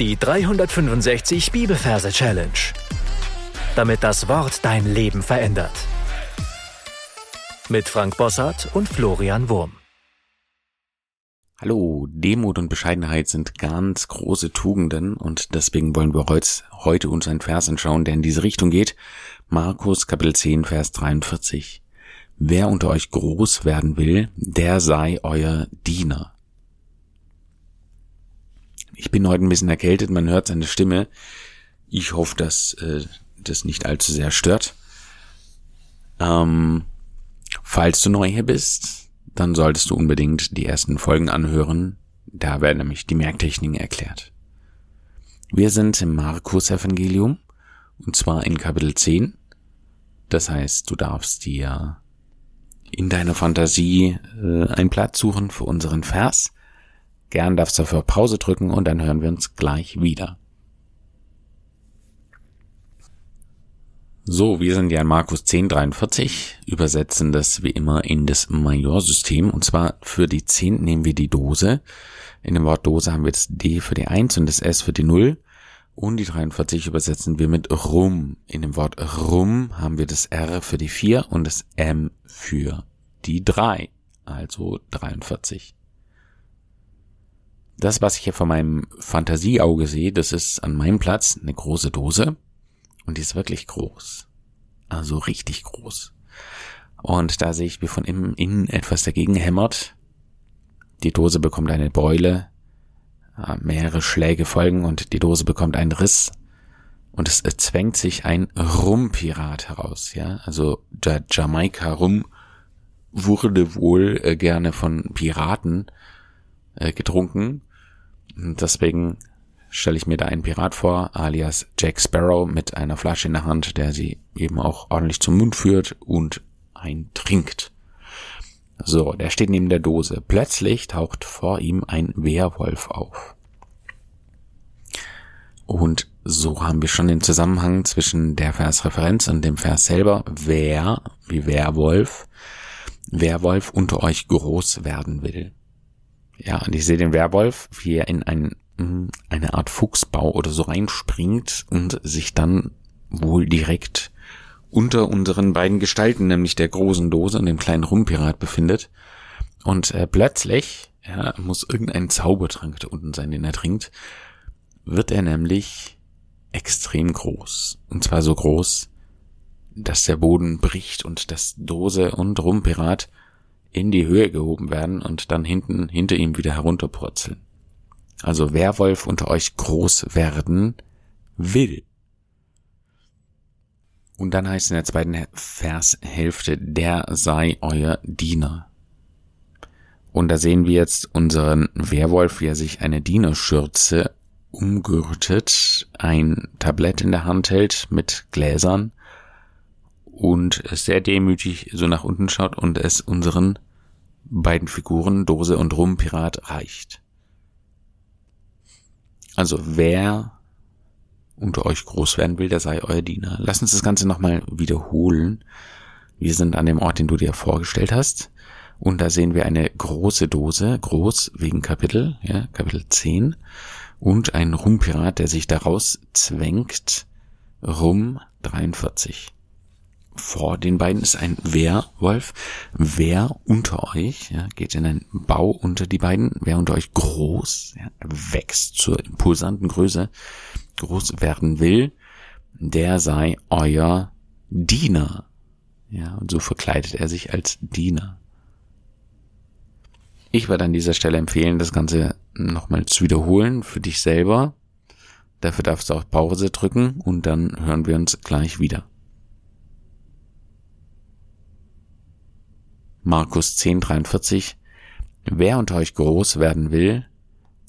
Die 365 Bibelverse Challenge. Damit das Wort dein Leben verändert. Mit Frank Bossart und Florian Wurm. Hallo, Demut und Bescheidenheit sind ganz große Tugenden und deswegen wollen wir heute uns einen Vers anschauen, der in diese Richtung geht. Markus Kapitel 10, Vers 43. Wer unter euch groß werden will, der sei euer Diener. Ich bin heute ein bisschen erkältet, man hört seine Stimme. Ich hoffe, dass äh, das nicht allzu sehr stört. Ähm, falls du neu hier bist, dann solltest du unbedingt die ersten Folgen anhören. Da werden nämlich die Merktechniken erklärt. Wir sind im Markus Evangelium und zwar in Kapitel 10. Das heißt, du darfst dir in deiner Fantasie äh, einen Platz suchen für unseren Vers. Gern darfst du dafür Pause drücken und dann hören wir uns gleich wieder. So, wir sind ja in Markus 1043, übersetzen das wie immer in das Majorsystem und zwar für die 10 nehmen wir die Dose. In dem Wort Dose haben wir das D für die 1 und das S für die 0 und die 43 übersetzen wir mit rum. In dem Wort rum haben wir das R für die 4 und das M für die 3, also 43. Das, was ich hier von meinem Fantasieauge sehe, das ist an meinem Platz eine große Dose. Und die ist wirklich groß. Also richtig groß. Und da sehe ich, wie von innen, etwas dagegen hämmert. Die Dose bekommt eine Beule. Mehrere Schläge folgen und die Dose bekommt einen Riss. Und es zwängt sich ein Rumpirat heraus, ja. Also der Jamaika Rum wurde wohl äh, gerne von Piraten äh, getrunken. Deswegen stelle ich mir da einen Pirat vor, alias Jack Sparrow mit einer Flasche in der Hand, der sie eben auch ordentlich zum Mund führt und eintrinkt. So, der steht neben der Dose. Plötzlich taucht vor ihm ein Werwolf auf. Und so haben wir schon den Zusammenhang zwischen der Versreferenz und dem Vers selber. Wer, wie Werwolf, Werwolf unter euch groß werden will. Ja, und ich sehe den Werwolf, wie er in ein, hm, eine Art Fuchsbau oder so reinspringt und sich dann wohl direkt unter unseren beiden Gestalten, nämlich der großen Dose und dem kleinen Rumpirat befindet. Und äh, plötzlich, ja, muss irgendein Zaubertrank da unten sein, den er trinkt, wird er nämlich extrem groß. Und zwar so groß, dass der Boden bricht und das Dose und Rumpirat in die Höhe gehoben werden und dann hinten hinter ihm wieder herunterpurzeln. Also Werwolf unter euch groß werden will. Und dann heißt in der zweiten Vershälfte, der sei euer Diener. Und da sehen wir jetzt unseren Werwolf, wie er sich eine Dienerschürze umgürtet, ein Tablett in der Hand hält mit Gläsern und sehr demütig so nach unten schaut und es unseren beiden Figuren Dose und Rumpirat reicht. Also wer unter euch groß werden will, der sei euer Diener. Lass uns das Ganze nochmal wiederholen. Wir sind an dem Ort, den du dir vorgestellt hast. Und da sehen wir eine große Dose, groß wegen Kapitel, ja, Kapitel 10. Und ein Rumpirat, der sich daraus zwängt. Rum 43 vor den beiden ist ein Werwolf. Wer unter euch, ja, geht in einen Bau unter die beiden, wer unter euch groß, ja, wächst zur impulsanten Größe, groß werden will, der sei euer Diener. Ja, und so verkleidet er sich als Diener. Ich würde an dieser Stelle empfehlen, das Ganze nochmal zu wiederholen für dich selber. Dafür darfst du auch Pause drücken und dann hören wir uns gleich wieder. Markus 10,43 Wer unter euch groß werden will,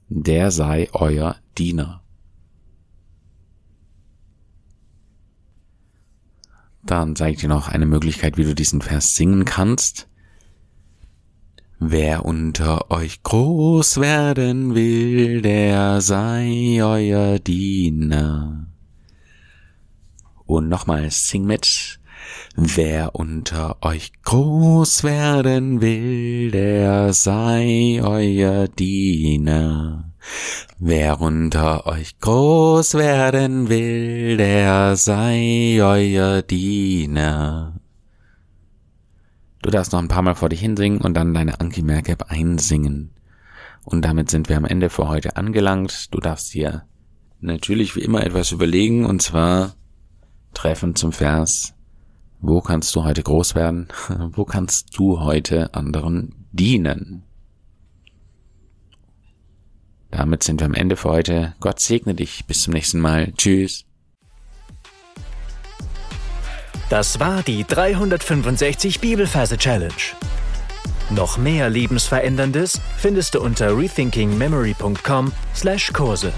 der sei euer Diener. Dann zeige ich dir noch eine Möglichkeit, wie du diesen Vers singen kannst. Wer unter euch groß werden will, der sei euer Diener. Und nochmals, sing mit. Wer unter euch groß werden will, der sei euer Diener. Wer unter euch groß werden will, der sei euer Diener. Du darfst noch ein paar Mal vor dich hinsingen und dann deine Anki Merkab einsingen. Und damit sind wir am Ende für heute angelangt. Du darfst dir natürlich wie immer etwas überlegen und zwar treffen zum Vers. Wo kannst du heute groß werden? Wo kannst du heute anderen dienen? Damit sind wir am Ende für heute. Gott segne dich. Bis zum nächsten Mal. Tschüss. Das war die 365 Bibelferse Challenge. Noch mehr Lebensveränderndes findest du unter rethinkingmemory.com/Kurse.